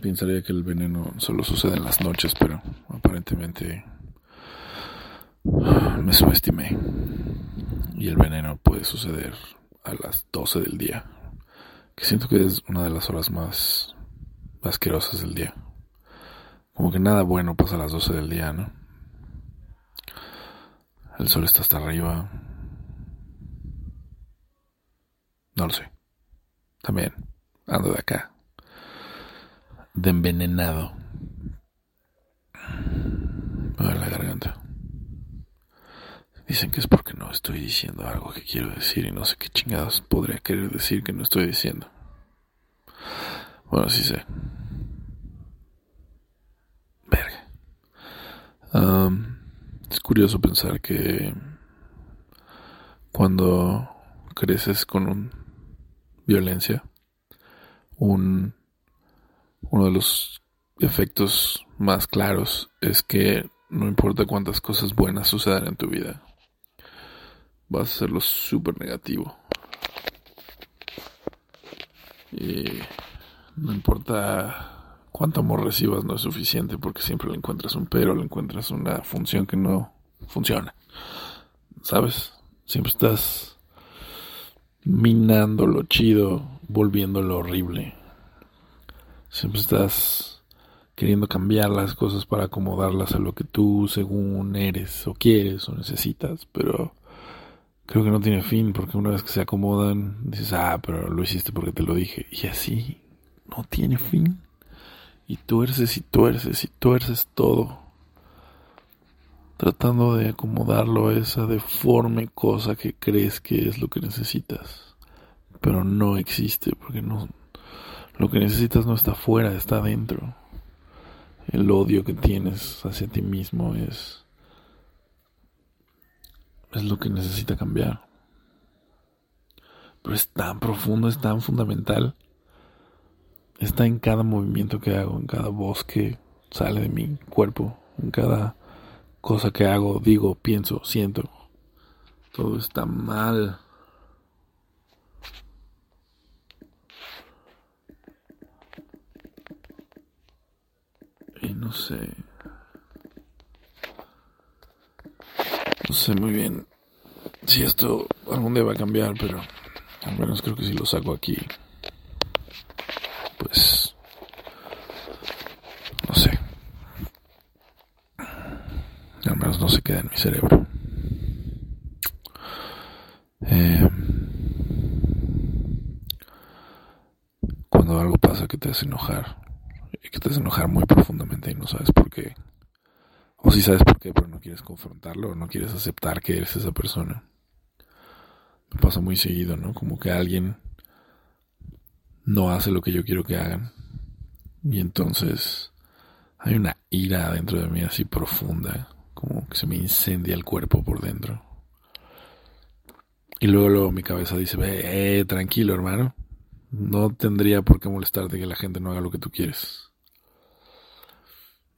Pensaría que el veneno solo sucede en las noches, pero aparentemente me subestimé. Y el veneno puede suceder a las 12 del día, que siento que es una de las horas más asquerosas del día. Como que nada bueno pasa a las 12 del día, ¿no? El sol está hasta arriba. No lo sé. También ando de acá. De envenenado. A la garganta. Dicen que es porque no estoy diciendo algo que quiero decir y no sé qué chingados podría querer decir que no estoy diciendo. Bueno, sí sé. Verga. es curioso pensar que cuando creces con un violencia, un, uno de los efectos más claros es que no importa cuántas cosas buenas sucedan en tu vida, vas a hacerlo súper negativo. Y no importa cuánto amor recibas, no es suficiente porque siempre le encuentras un pero, le encuentras una función que no funciona. ¿Sabes? Siempre estás minando lo chido, volviéndolo horrible. Siempre estás queriendo cambiar las cosas para acomodarlas a lo que tú según eres o quieres o necesitas, pero creo que no tiene fin porque una vez que se acomodan dices, ah, pero lo hiciste porque te lo dije. Y así no tiene fin. Y tuerces y tuerces y tuerces todo. Tratando de acomodarlo a esa deforme cosa que crees que es lo que necesitas. Pero no existe porque no... Lo que necesitas no está afuera, está adentro. El odio que tienes hacia ti mismo es... Es lo que necesita cambiar. Pero es tan profundo, es tan fundamental está en cada movimiento que hago, en cada voz que sale de mi cuerpo, en cada cosa que hago, digo, pienso, siento. Todo está mal. Y no sé. No sé muy bien si esto algún día va a cambiar, pero al menos creo que si lo saco aquí pues, no sé. Al menos no se queda en mi cerebro. Eh, cuando algo pasa que te hace y que te hace enojar muy profundamente y no sabes por qué, o si sabes por qué, pero no quieres confrontarlo, o no quieres aceptar que eres esa persona. Me pasa muy seguido, ¿no? Como que alguien no hace lo que yo quiero que hagan. Y entonces hay una ira dentro de mí así profunda, como que se me incendia el cuerpo por dentro. Y luego, luego mi cabeza dice, eh, tranquilo hermano, no tendría por qué molestarte que la gente no haga lo que tú quieres.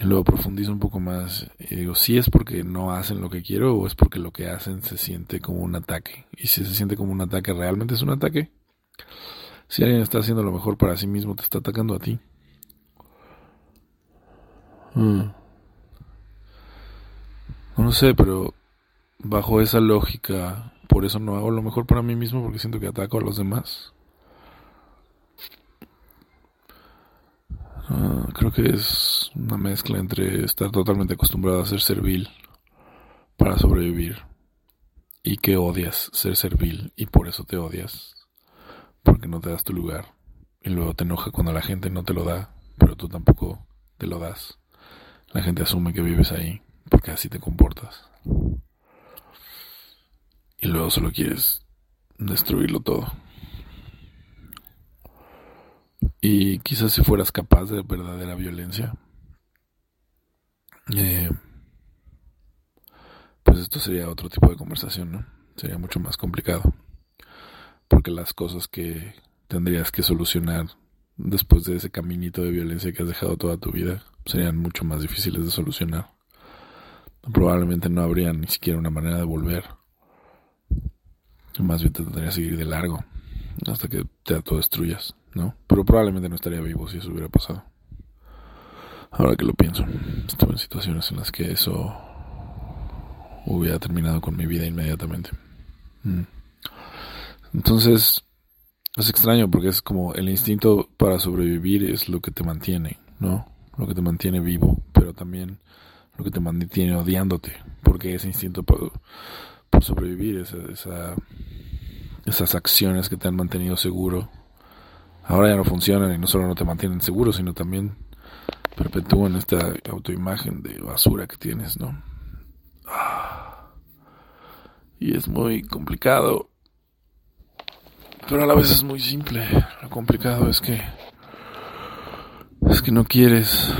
Y luego profundizo un poco más y digo, si es porque no hacen lo que quiero o es porque lo que hacen se siente como un ataque. Y si se siente como un ataque, ¿realmente es un ataque? Si alguien está haciendo lo mejor para sí mismo, te está atacando a ti. Mm. No sé, pero bajo esa lógica, por eso no hago lo mejor para mí mismo porque siento que ataco a los demás. Ah, creo que es una mezcla entre estar totalmente acostumbrado a ser servil para sobrevivir y que odias ser servil y por eso te odias porque no te das tu lugar. Y luego te enoja cuando la gente no te lo da, pero tú tampoco te lo das. La gente asume que vives ahí, porque así te comportas. Y luego solo quieres destruirlo todo. Y quizás si fueras capaz de verdadera violencia, eh, pues esto sería otro tipo de conversación, ¿no? Sería mucho más complicado porque las cosas que tendrías que solucionar después de ese caminito de violencia que has dejado toda tu vida serían mucho más difíciles de solucionar. Probablemente no habría ni siquiera una manera de volver. Más bien te tendrías que seguir de largo hasta que te autodestruyas. ¿No? Pero probablemente no estaría vivo si eso hubiera pasado. Ahora que lo pienso, estuve en situaciones en las que eso hubiera terminado con mi vida inmediatamente. Mm. Entonces, es extraño porque es como el instinto para sobrevivir es lo que te mantiene, ¿no? Lo que te mantiene vivo, pero también lo que te mantiene odiándote, porque ese instinto por, sobrevivir, esa, esas acciones que te han mantenido seguro, ahora ya no funcionan y no solo no te mantienen seguro, sino también perpetúan esta autoimagen de basura que tienes, ¿no? Ah. Y es muy complicado, pero a la vez es muy simple. Lo complicado es que es que no quieres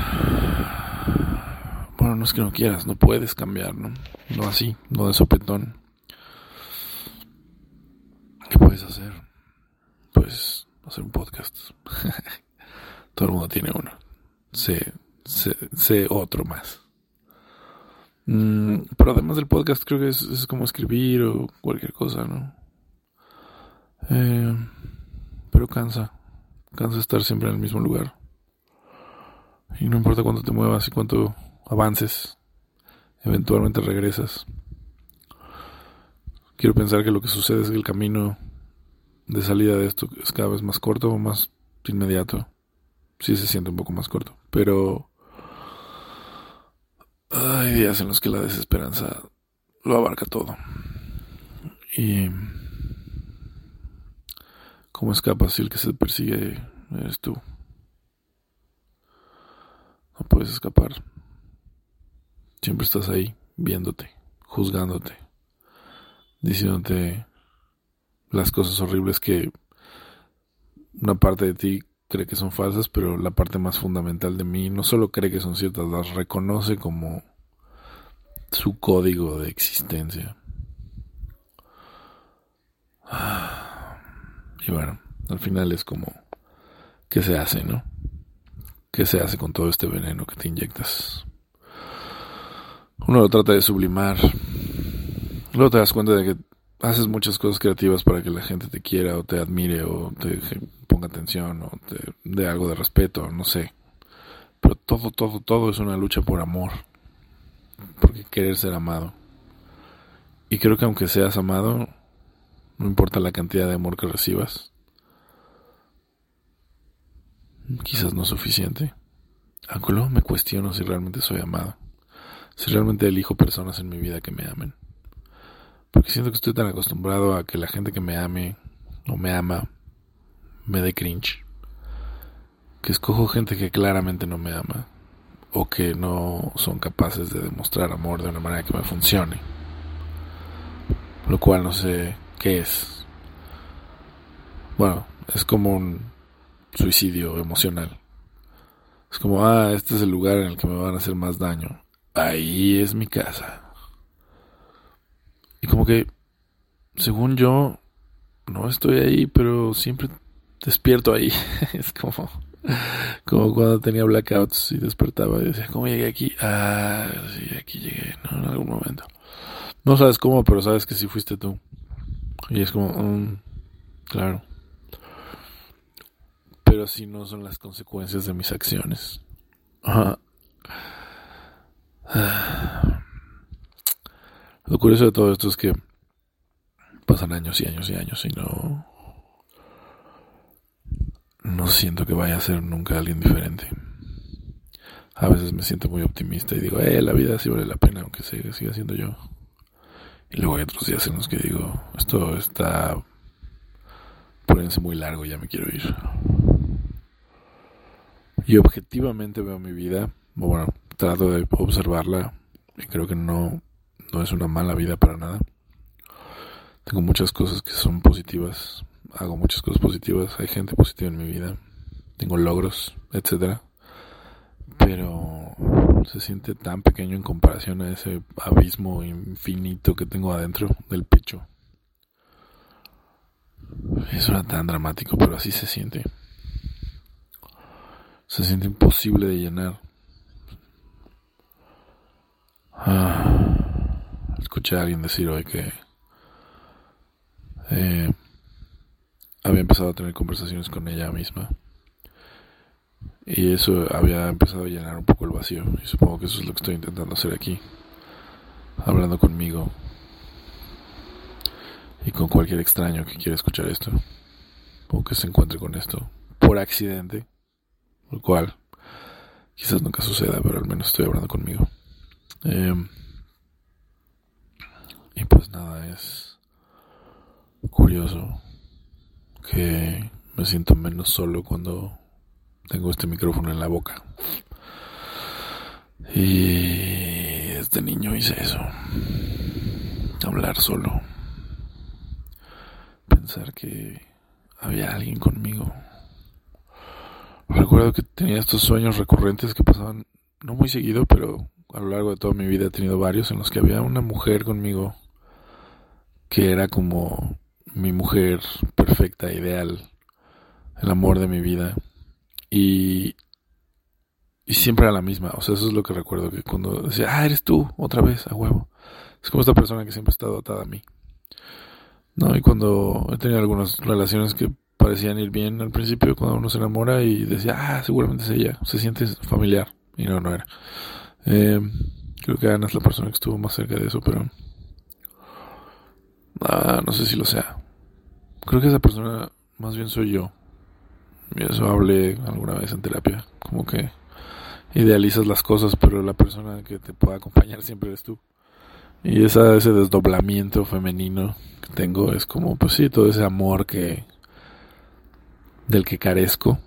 bueno, no es que no quieras, no puedes cambiar, ¿no? No así, no de sopetón. ¿Qué puedes hacer? Pues hacer un podcast. Todo el mundo tiene uno. Sé, sé, otro más. Mm, pero además del podcast creo que es, como escribir o cualquier cosa, ¿no? Eh, pero cansa. Cansa estar siempre en el mismo lugar. Y no importa cuánto te muevas y cuánto avances. Eventualmente regresas. Quiero pensar que lo que sucede es que el camino de salida de esto es cada vez más corto o más inmediato. Sí se siente un poco más corto, pero hay días en los que la desesperanza lo abarca todo. Y ¿cómo escapas si el que se persigue eres tú? No puedes escapar. Siempre estás ahí, viéndote, juzgándote, diciéndote las cosas horribles que una parte de ti cree que son falsas, pero la parte más fundamental de mí no solo cree que son ciertas, las reconoce como su código de existencia. Y bueno, al final es como, ¿qué se hace, no? ¿Qué se hace con todo este veneno que te inyectas? Uno lo trata de sublimar. Luego te das cuenta de que haces muchas cosas creativas para que la gente te quiera o te admire o te ponga atención o te dé algo de respeto, no sé. Pero todo, todo, todo es una lucha por amor. Porque querer ser amado. Y creo que aunque seas amado, no importa la cantidad de amor que recibas, quizás no es suficiente. Aunque luego me cuestiono si realmente soy amado. Si realmente elijo personas en mi vida que me amen. Porque siento que estoy tan acostumbrado a que la gente que me ame o me ama me dé cringe. Que escojo gente que claramente no me ama. O que no son capaces de demostrar amor de una manera que me funcione. Lo cual no sé qué es. Bueno, es como un suicidio emocional. Es como, ah, este es el lugar en el que me van a hacer más daño. Ahí es mi casa. Y como que, según yo, no estoy ahí, pero siempre despierto ahí. es como, como cuando tenía blackouts y despertaba y decía, ¿cómo llegué aquí? Ah, sí, aquí llegué, ¿no? En algún momento. No sabes cómo, pero sabes que sí fuiste tú. Y es como, mm, claro. Pero si no son las consecuencias de mis acciones. Ajá. Lo curioso de todo esto es que pasan años y años y años y no. No siento que vaya a ser nunca alguien diferente. A veces me siento muy optimista y digo, eh, la vida sí vale la pena, aunque siga, siga siendo yo. Y luego hay otros días en los que digo, esto está poniéndose muy largo, ya me quiero ir. Y objetivamente veo mi vida, bueno, trato de observarla y creo que no no es una mala vida para nada. Tengo muchas cosas que son positivas, hago muchas cosas positivas, hay gente positiva en mi vida, tengo logros, etcétera. Pero se siente tan pequeño en comparación a ese abismo infinito que tengo adentro del pecho. Eso era tan dramático, pero así se siente. Se siente imposible de llenar. Ah escuché a alguien decir hoy que eh, había empezado a tener conversaciones con ella misma. Y eso había empezado a llenar un poco el vacío. Y supongo que eso es lo que estoy intentando hacer aquí. Hablando conmigo. Y con cualquier extraño que quiera escuchar esto. O que se encuentre con esto. Por accidente. Lo cual quizás nunca suceda, pero al menos estoy hablando conmigo. Em, y pues nada, es curioso que me siento menos solo cuando tengo este micrófono en la boca. Y este niño hice eso. Hablar solo. Pensar que había alguien conmigo. Recuerdo que tenía estos sueños recurrentes que pasaban no muy seguido, pero a lo largo de toda mi vida he tenido varios en los que había una mujer conmigo era como mi mujer perfecta, ideal, el amor de mi vida. Y, y siempre era la misma. O sea, eso es lo que recuerdo, que cuando decía, ah, eres tú, otra vez, a huevo. Es como esta persona que siempre ha estado atada a mí. No, y cuando he tenido algunas relaciones que parecían ir bien al principio, cuando uno se enamora y decía, ah, seguramente es ella, se siente familiar. Y no, no era. Eh, creo que Ana es la persona que estuvo más cerca de eso, pero... Ah, no sé si lo sea. Creo que esa persona más bien soy yo. Y eso hablé alguna vez en terapia. Como que idealizas las cosas, pero la persona que te puede acompañar siempre eres tú. Y esa, ese desdoblamiento femenino que tengo es como, pues sí, todo ese amor que del que carezco,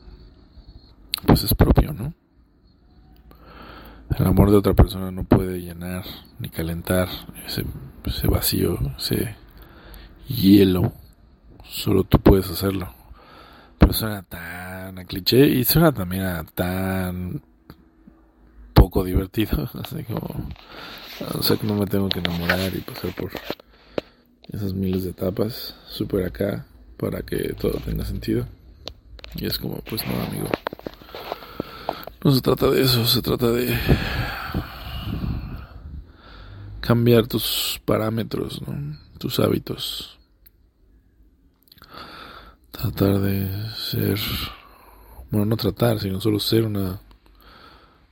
pues es propio, ¿no? El amor de otra persona no puede llenar ni calentar ese, ese vacío, ese hielo. Solo tú puedes hacerlo. Pero suena tan a cliché y suena también a tan poco divertido. Así como, o que no me tengo que enamorar y pasar por esas miles de etapas super acá para que todo tenga sentido. Y es como, pues no, amigo. No se trata de eso, se trata de cambiar tus parámetros, ¿no? Tus hábitos. Tratar de ser, bueno, no tratar, sino solo ser una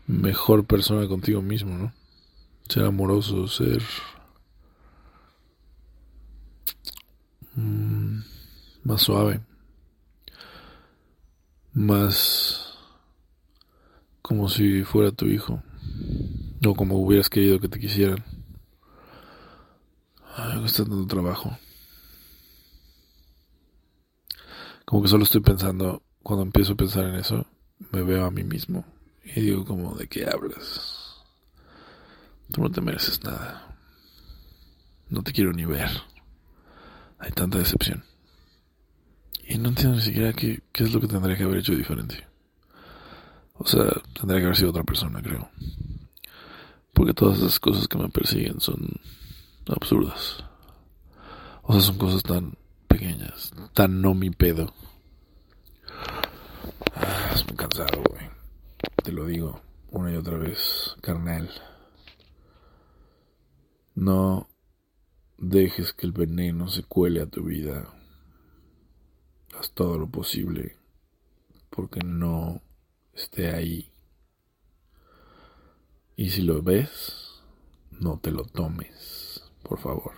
mejor persona contigo mismo, ¿no? Ser amoroso, ser mm, más suave, más como si fuera tu hijo, o como hubieras querido que te quisieran. Ay, me está dando trabajo. Como que solo estoy pensando, cuando empiezo a pensar en eso, me veo a mí mismo y digo como, ¿de qué hablas? Tú no te mereces nada. No te quiero ni ver. Hay tanta decepción. Y no entiendo ni siquiera qué, qué es lo que tendría que haber hecho diferente. O sea, tendría que haber sido otra persona, creo. Porque todas esas cosas que me persiguen son absurdas. O sea, son cosas tan pequeñas, tan no mi pedo. Ah, estoy cansado, güey. Te lo digo una y otra vez, carnal. No dejes que el veneno se cuele a tu vida. Haz todo lo posible porque no esté ahí. Y si lo ves, no te lo tomes, por favor.